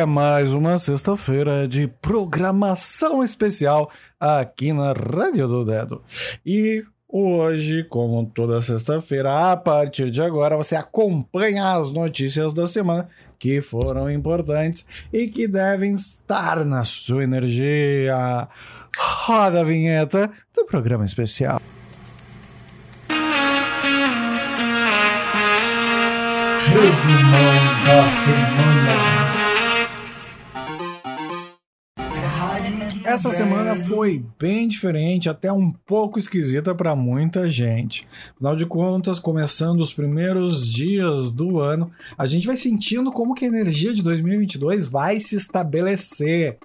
é mais uma sexta-feira de programação especial aqui na Rádio do Dedo. E hoje, como toda sexta-feira, a partir de agora, você acompanha as notícias da semana que foram importantes e que devem estar na sua energia. Roda a vinheta do programa especial. Resumão da semana. Essa semana foi bem diferente, até um pouco esquisita para muita gente. Afinal de contas, começando os primeiros dias do ano, a gente vai sentindo como que a energia de 2022 vai se estabelecer.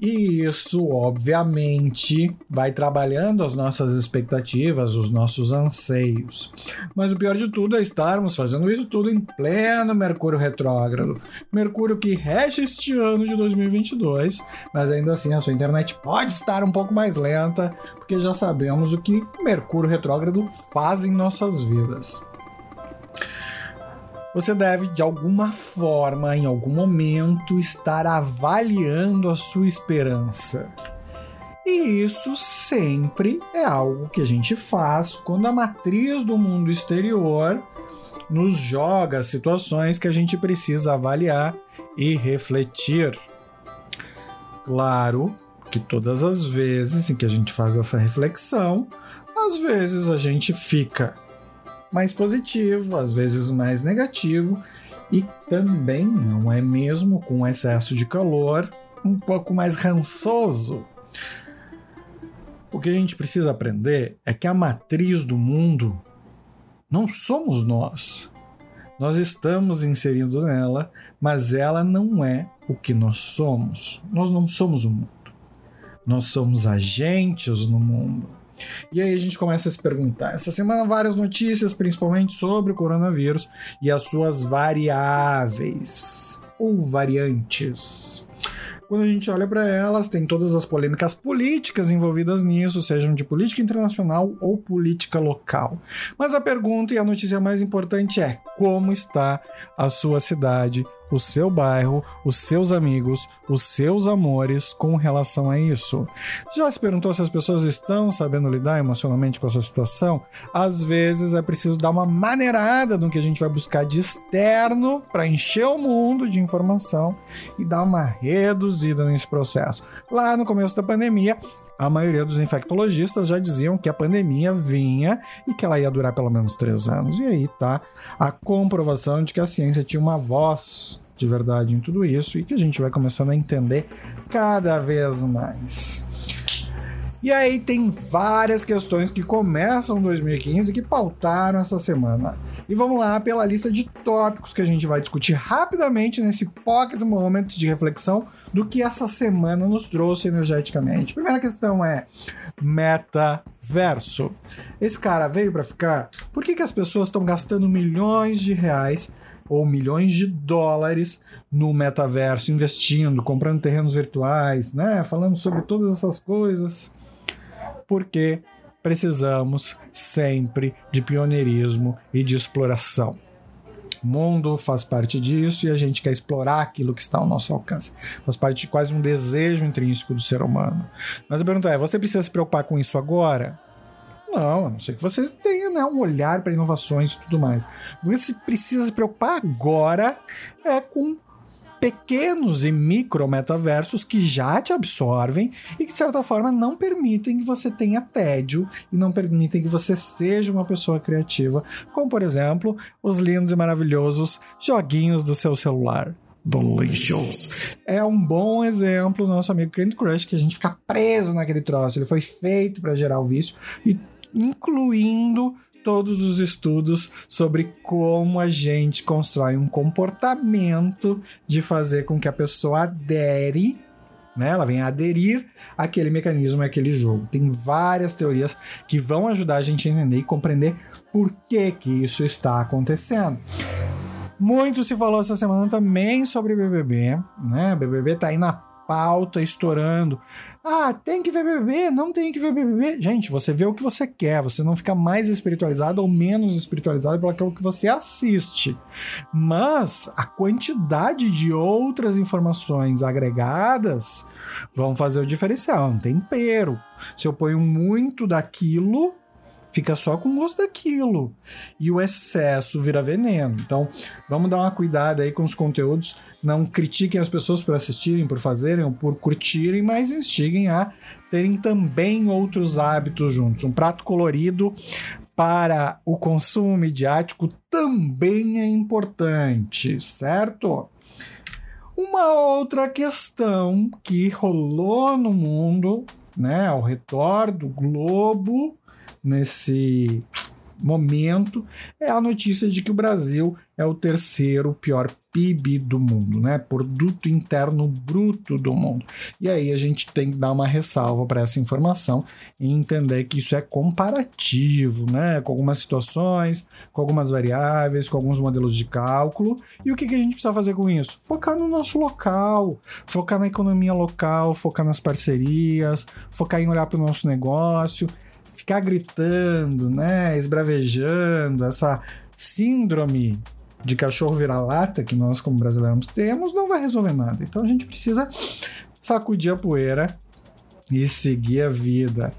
E isso, obviamente, vai trabalhando as nossas expectativas, os nossos anseios. Mas o pior de tudo é estarmos fazendo isso tudo em pleno Mercúrio retrógrado. Mercúrio que rege este ano de 2022, mas ainda assim a sua internet pode estar um pouco mais lenta, porque já sabemos o que Mercúrio retrógrado faz em nossas vidas você deve, de alguma forma, em algum momento, estar avaliando a sua esperança. E isso sempre é algo que a gente faz quando a matriz do mundo exterior nos joga situações que a gente precisa avaliar e refletir. Claro que todas as vezes em que a gente faz essa reflexão, às vezes a gente fica mais positivo, às vezes mais negativo, e também, não é mesmo, com excesso de calor, um pouco mais rançoso. O que a gente precisa aprender é que a matriz do mundo não somos nós. Nós estamos inserindo nela, mas ela não é o que nós somos. Nós não somos o mundo. Nós somos agentes no mundo. E aí a gente começa a se perguntar. Essa semana, várias notícias, principalmente sobre o coronavírus e as suas variáveis ou variantes. Quando a gente olha para elas, tem todas as polêmicas políticas envolvidas nisso, sejam de política internacional ou política local. Mas a pergunta e a notícia mais importante é: como está a sua cidade o seu bairro, os seus amigos, os seus amores com relação a isso. Já se perguntou se as pessoas estão sabendo lidar emocionalmente com essa situação? Às vezes é preciso dar uma maneirada no que a gente vai buscar de externo para encher o mundo de informação e dar uma reduzida nesse processo. Lá no começo da pandemia, a maioria dos infectologistas já diziam que a pandemia vinha e que ela ia durar pelo menos três anos. E aí tá a comprovação de que a ciência tinha uma voz de verdade em tudo isso e que a gente vai começando a entender cada vez mais. E aí tem várias questões que começam 2015 que pautaram essa semana. E vamos lá pela lista de tópicos que a gente vai discutir rapidamente nesse pocket moment de reflexão do que essa semana nos trouxe energeticamente. Primeira questão é metaverso. Esse cara veio para ficar? Por que, que as pessoas estão gastando milhões de reais ou milhões de dólares no metaverso, investindo, comprando terrenos virtuais, né? Falando sobre todas essas coisas porque precisamos sempre de pioneirismo e de exploração. Mundo faz parte disso e a gente quer explorar aquilo que está ao nosso alcance. Faz parte de quase um desejo intrínseco do ser humano. Mas a pergunta é: você precisa se preocupar com isso agora? Não, a não ser que você tenha né, um olhar para inovações e tudo mais. Você precisa se preocupar agora é com pequenos e micro metaversos que já te absorvem e que, de certa forma, não permitem que você tenha tédio e não permitem que você seja uma pessoa criativa, como, por exemplo, os lindos e maravilhosos joguinhos do seu celular. Delicious. É um bom exemplo do nosso amigo Candy Crush, que a gente fica preso naquele troço. Ele foi feito para gerar o vício, e incluindo todos os estudos sobre como a gente constrói um comportamento de fazer com que a pessoa adere, né? Ela venha aderir àquele mecanismo, àquele jogo. Tem várias teorias que vão ajudar a gente a entender e compreender por que que isso está acontecendo. Muito se falou essa semana também sobre BBB, né? BBB tá aí na pauta estourando. Ah, tem que ver BBB, não tem que ver BBB. Gente, você vê o que você quer, você não fica mais espiritualizado ou menos espiritualizado pelo aquilo que você assiste. Mas a quantidade de outras informações agregadas vão fazer o diferencial, um tempero. Se eu ponho muito daquilo, fica só com gosto daquilo. E o excesso vira veneno. Então, vamos dar uma cuidada aí com os conteúdos. Não critiquem as pessoas por assistirem, por fazerem ou por curtirem, mas instiguem a terem também outros hábitos juntos. Um prato colorido para o consumo midiático também é importante, certo? Uma outra questão que rolou no mundo, né, ao redor do globo, nesse momento é a notícia de que o Brasil é o terceiro pior PIB do mundo, né? Produto Interno Bruto do mundo. E aí a gente tem que dar uma ressalva para essa informação e entender que isso é comparativo, né? Com algumas situações, com algumas variáveis, com alguns modelos de cálculo. E o que, que a gente precisa fazer com isso? Focar no nosso local, focar na economia local, focar nas parcerias, focar em olhar para o nosso negócio ficar gritando, né, esbravejando, essa síndrome de cachorro vira-lata que nós como brasileiros temos, não vai resolver nada. Então a gente precisa sacudir a poeira e seguir a vida.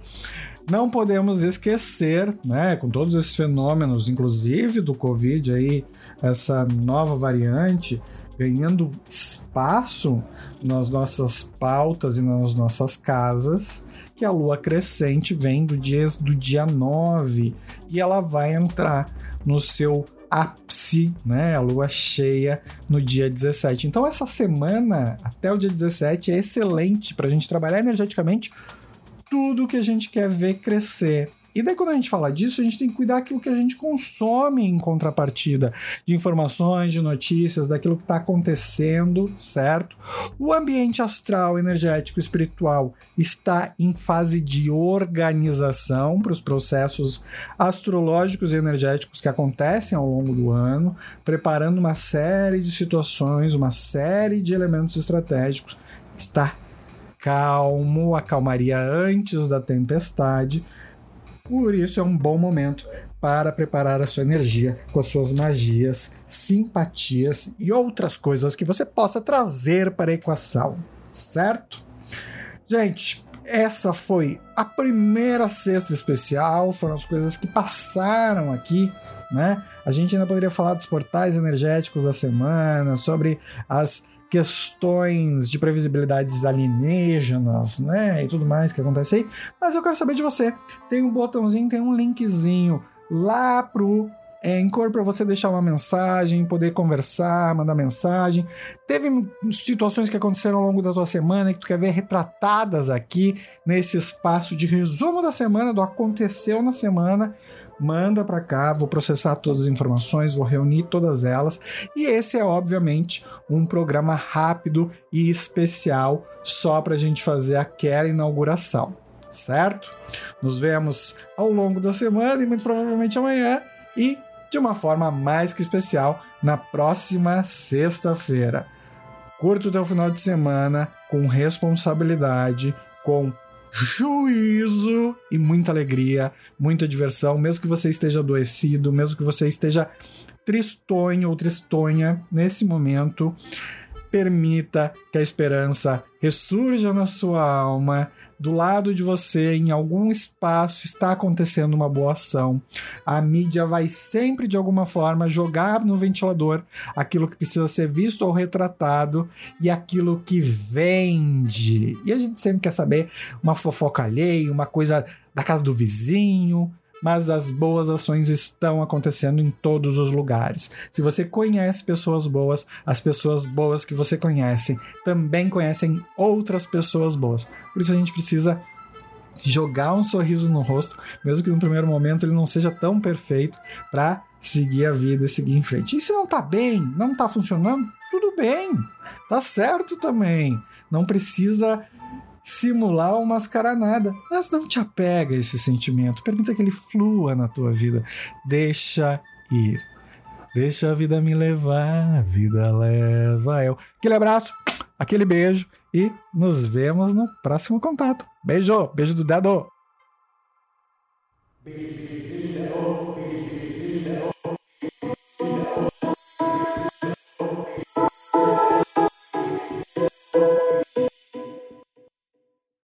Não podemos esquecer, né, com todos esses fenômenos, inclusive do Covid aí, essa nova variante ganhando espaço nas nossas pautas e nas nossas casas, que a lua crescente vem do dia, do dia 9 e ela vai entrar no seu ápice, né? A lua cheia no dia 17. Então, essa semana, até o dia 17, é excelente para a gente trabalhar energeticamente tudo que a gente quer ver crescer e daí, quando a gente fala disso, a gente tem que cuidar daquilo que a gente consome em contrapartida, de informações, de notícias, daquilo que está acontecendo, certo? O ambiente astral, energético, espiritual está em fase de organização para os processos astrológicos e energéticos que acontecem ao longo do ano, preparando uma série de situações, uma série de elementos estratégicos. Está calmo, a calmaria antes da tempestade por isso é um bom momento para preparar a sua energia com as suas magias, simpatias e outras coisas que você possa trazer para a equação, certo? Gente, essa foi a primeira sexta especial, foram as coisas que passaram aqui, né? A gente ainda poderia falar dos portais energéticos da semana, sobre as questões de previsibilidades alienígenas, né, e tudo mais que acontece aí, mas eu quero saber de você. Tem um botãozinho, tem um linkzinho lá pro Anchor para você deixar uma mensagem, poder conversar, mandar mensagem. Teve situações que aconteceram ao longo da tua semana que tu quer ver retratadas aqui nesse espaço de resumo da semana, do aconteceu na semana manda para cá, vou processar todas as informações, vou reunir todas elas. E esse é, obviamente, um programa rápido e especial só para a gente fazer aquela inauguração, certo? Nos vemos ao longo da semana e muito provavelmente amanhã e de uma forma mais que especial na próxima sexta-feira. Curto o teu final de semana com responsabilidade, com juízo e muita alegria, muita diversão, mesmo que você esteja adoecido, mesmo que você esteja tristonho ou tristonha nesse momento, permita que a esperança ressurja na sua alma do lado de você, em algum espaço, está acontecendo uma boa ação. A mídia vai sempre, de alguma forma, jogar no ventilador aquilo que precisa ser visto ou retratado e aquilo que vende. E a gente sempre quer saber uma fofoca alheia, uma coisa da casa do vizinho, mas as boas ações estão acontecendo em todos os lugares. Se você conhece pessoas boas, as pessoas boas que você conhece também conhecem outras pessoas boas. Por isso a gente precisa jogar um sorriso no rosto, mesmo que no primeiro momento ele não seja tão perfeito, para seguir a vida e seguir em frente. E se não tá bem, não tá funcionando, tudo bem. Tá certo também. Não precisa simular ou mascarar nada. Mas não te apega a esse sentimento. Permita que ele flua na tua vida. Deixa ir. Deixa a vida me levar, a vida leva eu. Aquele abraço. aquele beijo e nos vemos no próximo contato. Beijo, beijo do dedo. Beijo.